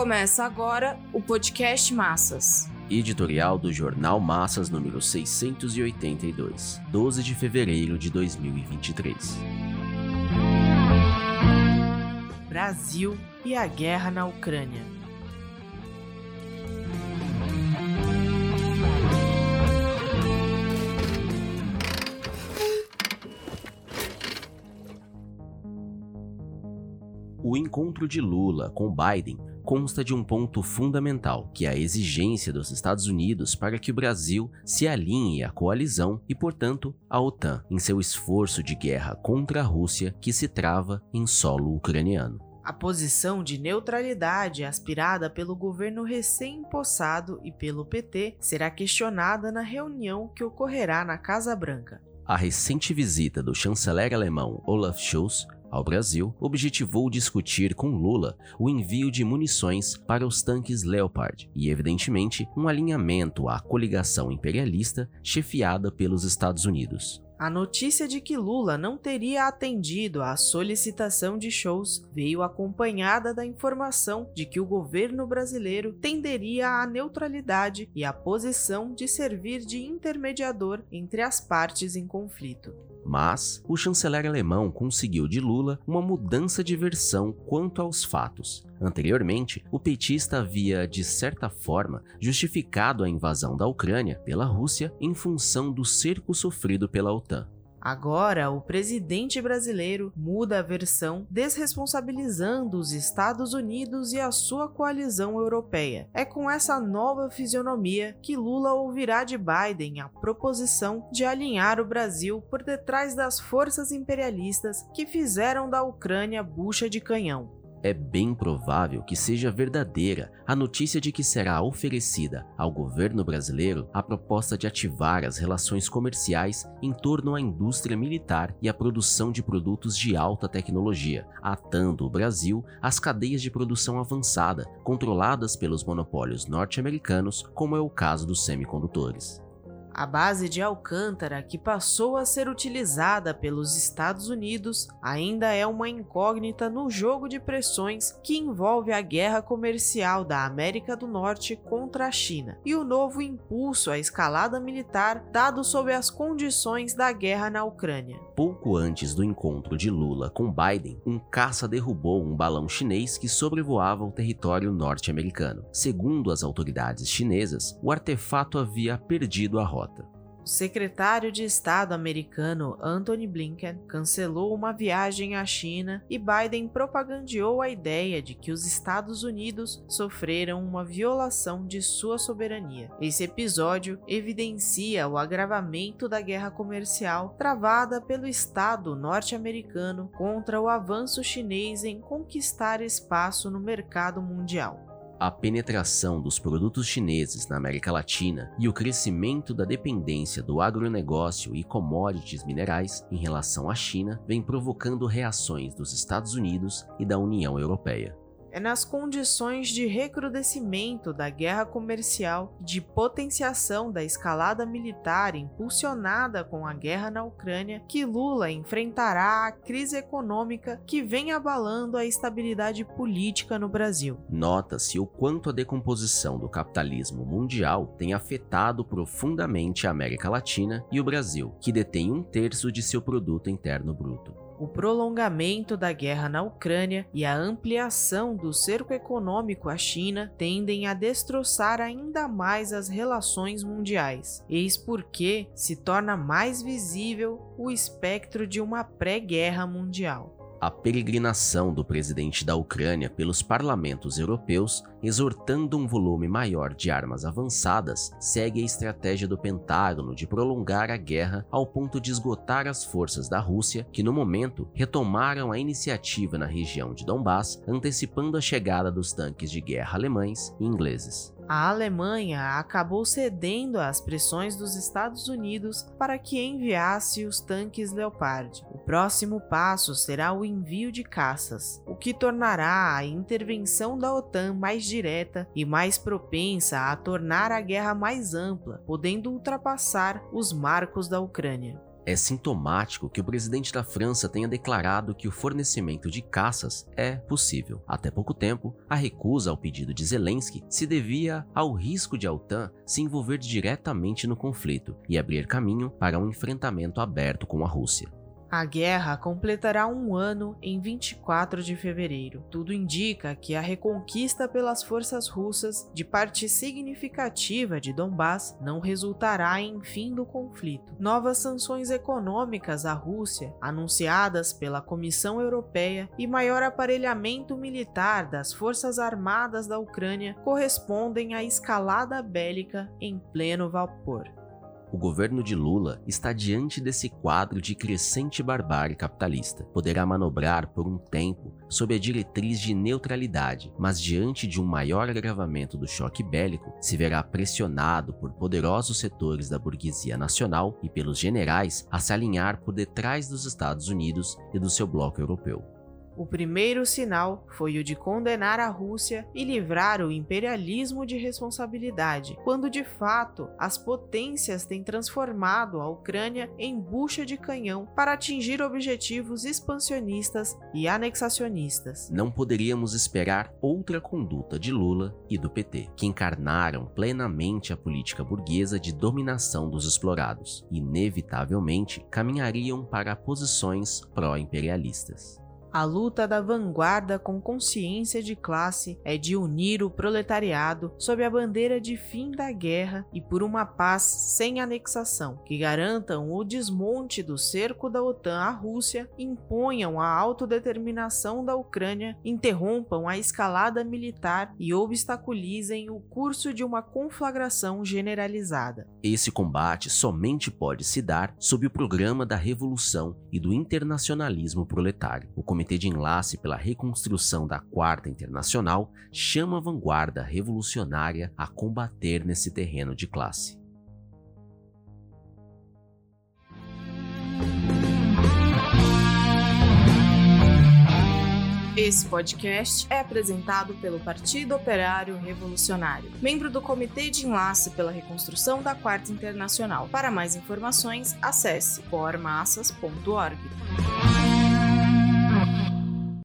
Começa agora o podcast Massas. Editorial do Jornal Massas número 682, 12 de fevereiro de 2023. Brasil e a guerra na Ucrânia. O encontro de Lula com Biden consta de um ponto fundamental, que é a exigência dos Estados Unidos para que o Brasil se alinhe à coalizão e, portanto, à OTAN, em seu esforço de guerra contra a Rússia que se trava em solo ucraniano. A posição de neutralidade aspirada pelo governo recém-impossado e pelo PT será questionada na reunião que ocorrerá na Casa Branca. A recente visita do chanceler alemão Olaf Scholz ao Brasil objetivou discutir com Lula o envio de munições para os tanques Leopard e, evidentemente, um alinhamento à coligação imperialista chefiada pelos Estados Unidos. A notícia de que Lula não teria atendido à solicitação de shows veio acompanhada da informação de que o governo brasileiro tenderia à neutralidade e à posição de servir de intermediador entre as partes em conflito. Mas o chanceler alemão conseguiu de Lula uma mudança de versão quanto aos fatos. Anteriormente, o petista havia, de certa forma, justificado a invasão da Ucrânia pela Rússia em função do cerco sofrido pela OTAN. Agora, o presidente brasileiro muda a versão, desresponsabilizando os Estados Unidos e a sua coalizão europeia. É com essa nova fisionomia que Lula ouvirá de Biden a proposição de alinhar o Brasil por detrás das forças imperialistas que fizeram da Ucrânia bucha de canhão é bem provável que seja verdadeira a notícia de que será oferecida ao governo brasileiro a proposta de ativar as relações comerciais em torno à indústria militar e à produção de produtos de alta tecnologia, atando o Brasil às cadeias de produção avançada, controladas pelos monopólios norte-americanos, como é o caso dos semicondutores. A base de Alcântara, que passou a ser utilizada pelos Estados Unidos, ainda é uma incógnita no jogo de pressões que envolve a guerra comercial da América do Norte contra a China e o novo impulso à escalada militar dado sob as condições da guerra na Ucrânia. Pouco antes do encontro de Lula com Biden, um caça derrubou um balão chinês que sobrevoava o território norte-americano. Segundo as autoridades chinesas, o artefato havia perdido a rota O secretário de Estado americano Antony Blinken cancelou uma viagem à China e Biden propagandeou a ideia de que os Estados Unidos sofreram uma violação de sua soberania. Esse episódio evidencia o agravamento da guerra comercial travada pelo Estado norte-americano contra o avanço chinês em conquistar espaço no mercado mundial a penetração dos produtos chineses na América Latina e o crescimento da dependência do agronegócio e commodities minerais em relação à China vem provocando reações dos Estados Unidos e da União Europeia é nas condições de recrudescimento da guerra comercial, de potenciação da escalada militar impulsionada com a guerra na Ucrânia, que Lula enfrentará a crise econômica que vem abalando a estabilidade política no Brasil. Nota-se o quanto a decomposição do capitalismo mundial tem afetado profundamente a América Latina e o Brasil, que detém um terço de seu produto interno bruto o prolongamento da guerra na Ucrânia e a ampliação do cerco econômico à China tendem a destroçar ainda mais as relações mundiais. Eis porque se torna mais visível o espectro de uma pré-guerra mundial a peregrinação do presidente da Ucrânia pelos parlamentos europeus, exortando um volume maior de armas avançadas, segue a estratégia do Pentágono de prolongar a guerra ao ponto de esgotar as forças da Rússia, que no momento retomaram a iniciativa na região de Donbass, antecipando a chegada dos tanques de guerra alemães e ingleses a Alemanha acabou cedendo às pressões dos Estados Unidos para que enviasse os tanques Leopard. O próximo passo será o envio de caças, o que tornará a intervenção da OTAN mais direta e mais propensa a tornar a guerra mais ampla, podendo ultrapassar os marcos da Ucrânia. É sintomático que o presidente da França tenha declarado que o fornecimento de caças é possível. Até pouco tempo, a recusa ao pedido de Zelensky se devia ao risco de a OTAN se envolver diretamente no conflito e abrir caminho para um enfrentamento aberto com a Rússia. A guerra completará um ano em 24 de fevereiro. Tudo indica que a reconquista pelas forças russas de parte significativa de Donbass não resultará em fim do conflito. Novas sanções econômicas à Rússia, anunciadas pela Comissão Europeia, e maior aparelhamento militar das forças armadas da Ucrânia correspondem à escalada bélica em pleno vapor. O governo de Lula está diante desse quadro de crescente barbárie capitalista. Poderá manobrar por um tempo sob a diretriz de neutralidade, mas diante de um maior agravamento do choque bélico, se verá pressionado por poderosos setores da burguesia nacional e pelos generais a se alinhar por detrás dos Estados Unidos e do seu bloco europeu. O primeiro sinal foi o de condenar a Rússia e livrar o imperialismo de responsabilidade, quando de fato as potências têm transformado a Ucrânia em bucha de canhão para atingir objetivos expansionistas e anexacionistas. Não poderíamos esperar outra conduta de Lula e do PT, que encarnaram plenamente a política burguesa de dominação dos explorados, inevitavelmente caminhariam para posições pró-imperialistas. A luta da vanguarda com consciência de classe é de unir o proletariado sob a bandeira de fim da guerra e por uma paz sem anexação, que garantam o desmonte do cerco da OTAN à Rússia, imponham a autodeterminação da Ucrânia, interrompam a escalada militar e obstaculizem o curso de uma conflagração generalizada. Esse combate somente pode se dar sob o programa da revolução e do internacionalismo proletário. O Comitê de Enlace pela Reconstrução da Quarta Internacional chama a vanguarda revolucionária a combater nesse terreno de classe. Esse podcast é apresentado pelo Partido Operário Revolucionário, membro do Comitê de Enlace pela Reconstrução da Quarta Internacional. Para mais informações, acesse pormassas.org.